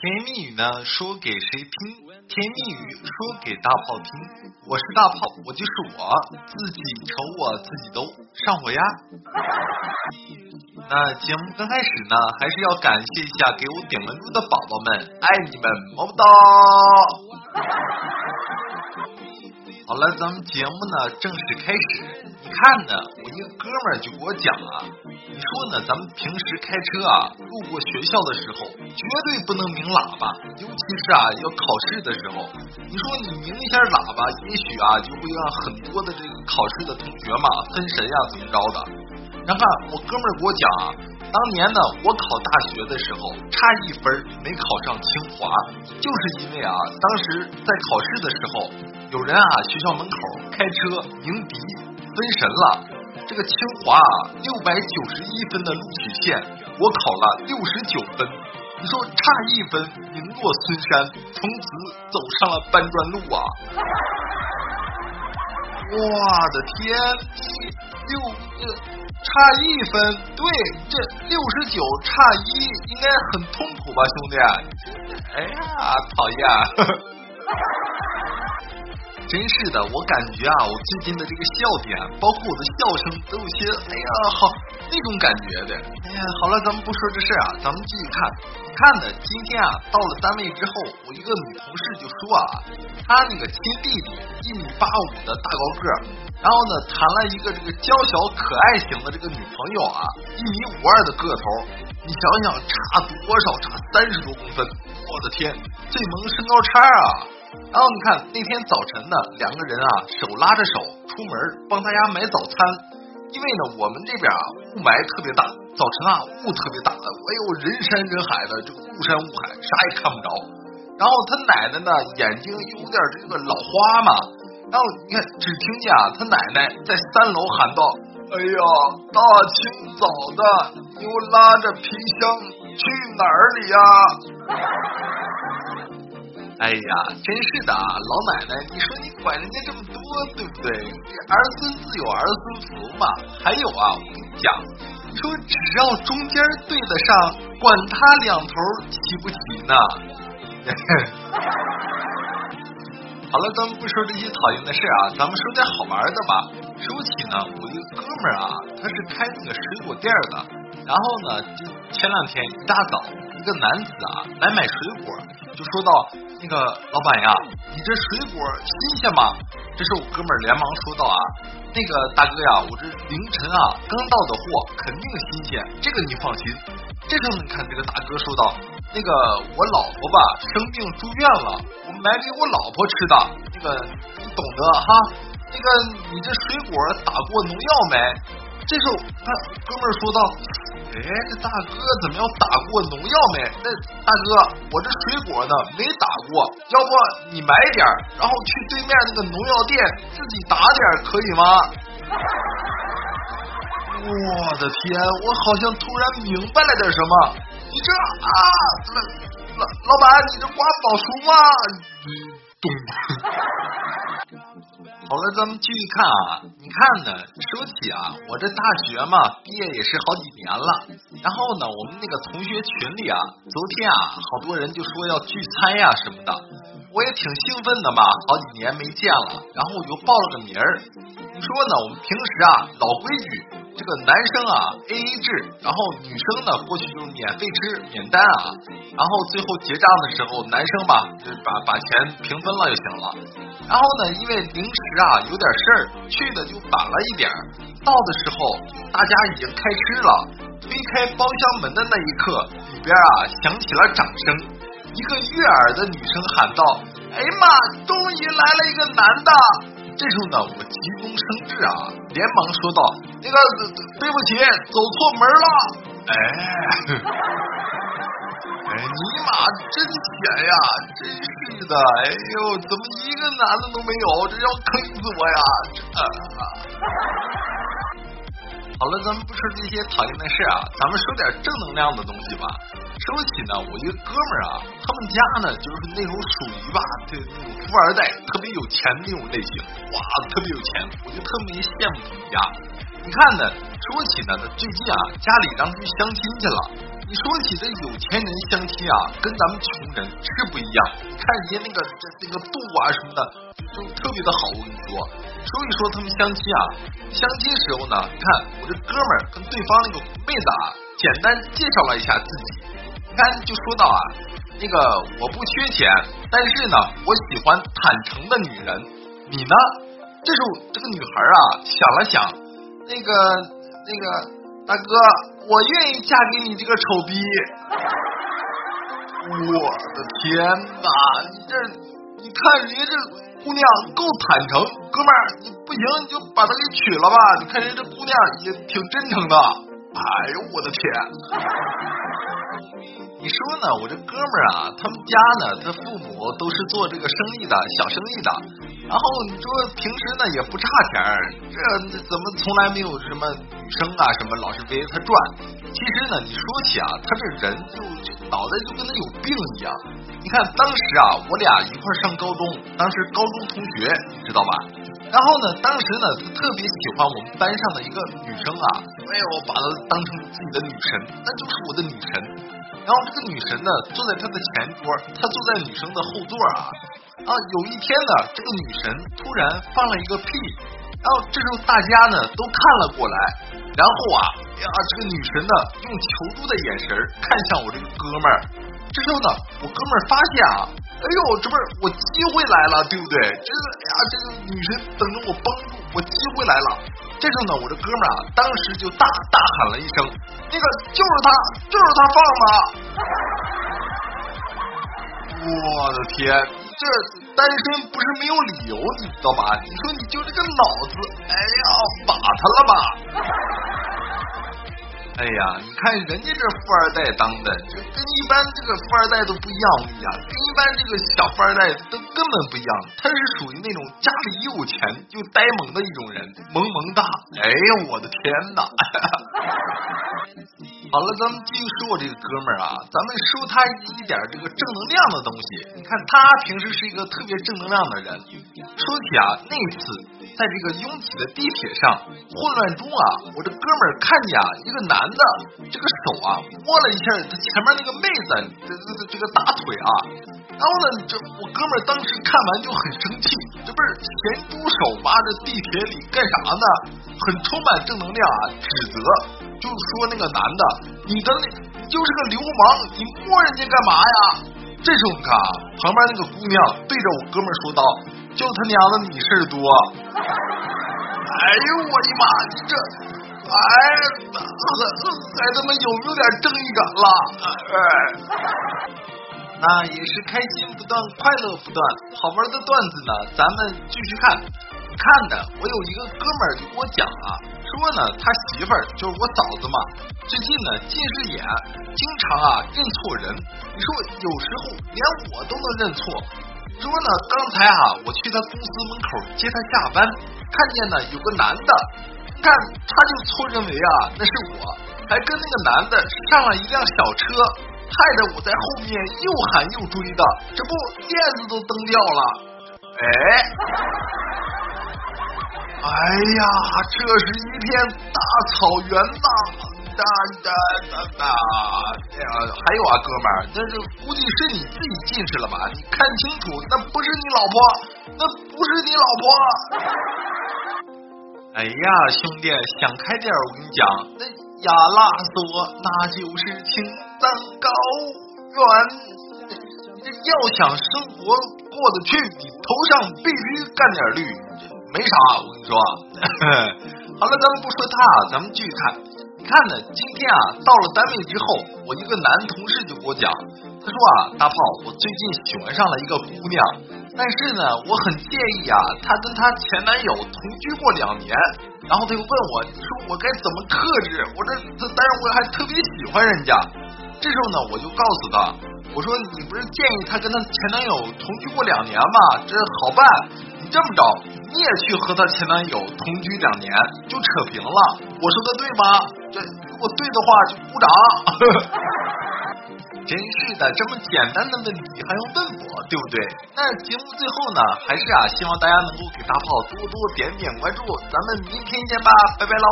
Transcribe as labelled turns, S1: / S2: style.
S1: 甜言蜜语呢，说给谁听？甜言蜜语说给大炮听。我是大炮，我就是我，自己瞅我自己都上火呀。那节目刚开始呢，还是要感谢一下给我点关注的宝宝们，爱你们，么么哒。好了，咱们节目呢正式开始。你看呢，我一个哥们儿就给我讲啊，你说呢，咱们平时开车啊，路过学校的时候，绝对不能鸣喇叭，尤其是啊要考试的时候。你说你鸣一下喇叭，也许啊就会让很多的这个考试的同学嘛分神呀，怎么着的？然后我哥们儿给我讲啊，当年呢我考大学的时候差一分没考上清华，就是因为啊当时在考试的时候。有人啊，学校门口开车鸣笛分神了。这个清华六百九十一分的录取线，我考了六十九分。你说差一分名落孙山，从此走上了搬砖路啊！我的天，六呃差一分，对，这六十九差一，应该很痛苦吧，兄弟？哎呀，讨厌！真是的，我感觉啊，我最近的这个笑点，包括我的笑声，都有些哎呀，好那种感觉的。哎呀，好了，咱们不说这事啊，咱们继续看。你看呢，今天啊，到了单位之后，我一个女同事就说啊，她那个亲弟弟一米八五的大高个，然后呢，谈了一个这个娇小可爱型的这个女朋友啊，一米五二的个头，你想想差多少？差三十多公分，我的天，最萌身高差啊！然后你看那天早晨呢，两个人啊手拉着手出门帮他家买早餐，因为呢我们这边啊雾霾特别大，早晨啊雾特别大，哎呦人山人海的这个雾山雾海啥也看不着。然后他奶奶呢眼睛有点这个老花嘛，然后你看只听见啊他奶奶在三楼喊道：“哎呀大清早的，你又拉着皮箱去哪里呀？”哎呀，真是的，老奶奶，你说你管人家这么多，对不对？儿孙自有儿孙福嘛。还有啊，我跟你讲，你说只要中间对得上，管他两头齐不齐呢。好了，咱们不说这些讨厌的事啊，咱们说点好玩的吧。说起呢，我一个哥们啊，他是开那个水果店的，然后呢，就前两天一大早，一个男子啊来买水果，就说到。那个老板呀，你这水果新鲜吗？这是我哥们儿连忙说道啊。那个大哥呀，我这凌晨啊刚到的货，肯定新鲜，这个你放心。这时候你看这个大哥说道，那个我老婆吧生病住院了，我买给我老婆吃的，那个你懂得哈。那个你这水果打过农药没？这时候他哥们儿说道。哎，这大哥怎么要打过农药没？那大哥，我这水果呢没打过，要不你买点然后去对面那个农药店自己打点可以吗？我的天，我好像突然明白了点什么。你这啊，老老老板，你这瓜保熟吗？咚。好了，咱们继续看啊！你看呢？说起啊，我这大学嘛，毕业也是好几年了。然后呢，我们那个同学群里啊，昨天啊，好多人就说要聚餐呀什么的，我也挺兴奋的嘛，好几年没见了。然后我就报了个名儿。你说呢？我们平时啊，老规矩。这个男生啊，A A 制，然后女生呢过去就是免费吃免单啊，然后最后结账的时候，男生吧就把把钱平分了就行了。然后呢，因为临时啊有点事儿，去的就晚了一点儿，到的时候大家已经开吃了，推开包厢门的那一刻，里边啊响起了掌声，一个悦耳的女生喊道：“哎呀妈，终于来了一个男的！”这时候呢，我急中生智啊，连忙说道：“那个对不起，走错门了。”哎，哎，尼玛，真险呀！真是的，哎呦，怎么一个男的都没有？这要坑死我呀！好了，咱们不说这些讨厌的事啊，咱们说点正能量的东西吧。说起呢，我一个哥们儿啊，他们家呢就是那种属于吧，对那种富二代，特别有钱的那种类型，哇，特别有钱，我就特别羡慕他们家。你看呢，说起呢，他最近啊，家里让他去相亲去了。你说起这有钱人相亲啊，跟咱们穷人是不一样。看人家那个这这个度啊什么的，就特别的好。我跟你说，说一说他们相亲啊，相亲时候呢，你看我这哥们儿跟对方那个妹子啊，简单介绍了一下自己。你看就说到啊，那个我不缺钱，但是呢，我喜欢坦诚的女人。你呢？这时候这个女孩啊想了想，那个那个。大哥，我愿意嫁给你这个丑逼！我的天哪，你这，你看人家这姑娘够坦诚，哥们儿，你不行你就把她给娶了吧。你看人家这姑娘也挺真诚的。哎呦我的天！你说呢？我这哥们儿啊，他们家呢，他父母都是做这个生意的，小生意的。然后你说平时呢也不差钱儿，这怎么从来没有什么女生啊什么老是围着他转？其实呢，你说起啊，他这人就就脑袋就跟他有病一样。你看当时啊，我俩一块上高中，当时高中同学，知道吧？然后呢，当时呢，他特别喜欢我们班上的一个女生啊，哎呦，把她当成自己的女神，那就是我的女神。然后这个女神呢，坐在他的前桌，他坐在女生的后座啊。啊，有一天呢，这个女神突然放了一个屁，然后这时候大家呢都看了过来，然后啊呀，这个女神呢用求助的眼神看向我这个哥们儿，这时候呢，我哥们儿发现啊，哎呦，这不是我机会来了，对不对？这个哎呀，这个女神等着我帮助，我机会来了。这时候呢，我这哥们儿啊，当时就大大喊了一声，那个就是他，就是他放的。我的天！这单身不是没有理由，你知道吧？你说你就这个脑子，哎呀，把他了吧！哎呀，你看人家这富二代当的，就跟一般这个富二代都不一样，我跟你讲，跟一般这个小富二代都根本不一样。他是属于那种家里有钱又呆萌的一种人，萌萌哒。哎呀，我的天哪！好了，咱们继续说我这个哥们儿啊，咱们说他一点这个正能量的东西。你看他平时是一个特别正能量的人。说起啊，那次在这个拥挤的地铁上混乱中啊，我这哥们儿看见啊一个男的这个手啊摸了一下他前面那个妹子这这这这个大腿啊，然后呢，这我哥们儿当时看完就很生气，这不是咸猪手扒着地铁里干啥呢？很充满正能量啊，指责。就说那个男的，你的那，就是个流氓，你摸人家干嘛呀？这时候你看啊，旁边那个姑娘对着我哥们说道：“就他娘的你事儿多。”哎呦我的妈！你这，哎，孩子们有没有点正义感了？哎，那也是开心不断，快乐不断，好玩的段子呢，咱们继续看。看的，我有一个哥们儿就给我讲啊。说呢，他媳妇儿就是我嫂子嘛，最近呢近视眼，经常啊认错人。你说有时候连我都能认错。说呢，刚才啊我去他公司门口接他下班，看见呢有个男的，看他就错认为啊那是我，还跟那个男的上了一辆小车，害得我在后面又喊又追的，这不链子都蹬掉了。哎。哎呀，这是一片大草原呐！哒哒哒哒！哎呀，还有啊，哥们儿，那是估计是你自己近视了吧？你看清楚，那不是你老婆，那不是你老婆。哎呀，兄弟，想开点我跟你讲，那亚拉索那就是青藏高原。要想生活过得去，你头上必须干点绿。没啥，我跟你说。好了，咱们不说他，咱们继续看。你看呢，今天啊，到了单位之后，我一个男同事就给我讲，他说啊，大炮，我最近喜欢上了一个姑娘，但是呢，我很介意啊，她跟她前男友同居过两年，然后他又问我，你说我该怎么克制？我这，但是我还特别喜欢人家。这时候呢，我就告诉他，我说你不是建议她跟她前男友同居过两年吗？这好办，你这么着。你也去和她前男友同居两年，就扯平了。我说的对吗？这如果对的话就鼓掌。真是的，这么简单的问题还用问我，对不对？那节目最后呢，还是啊，希望大家能够给大炮多多点点关注。咱们明天见吧，拜拜喽。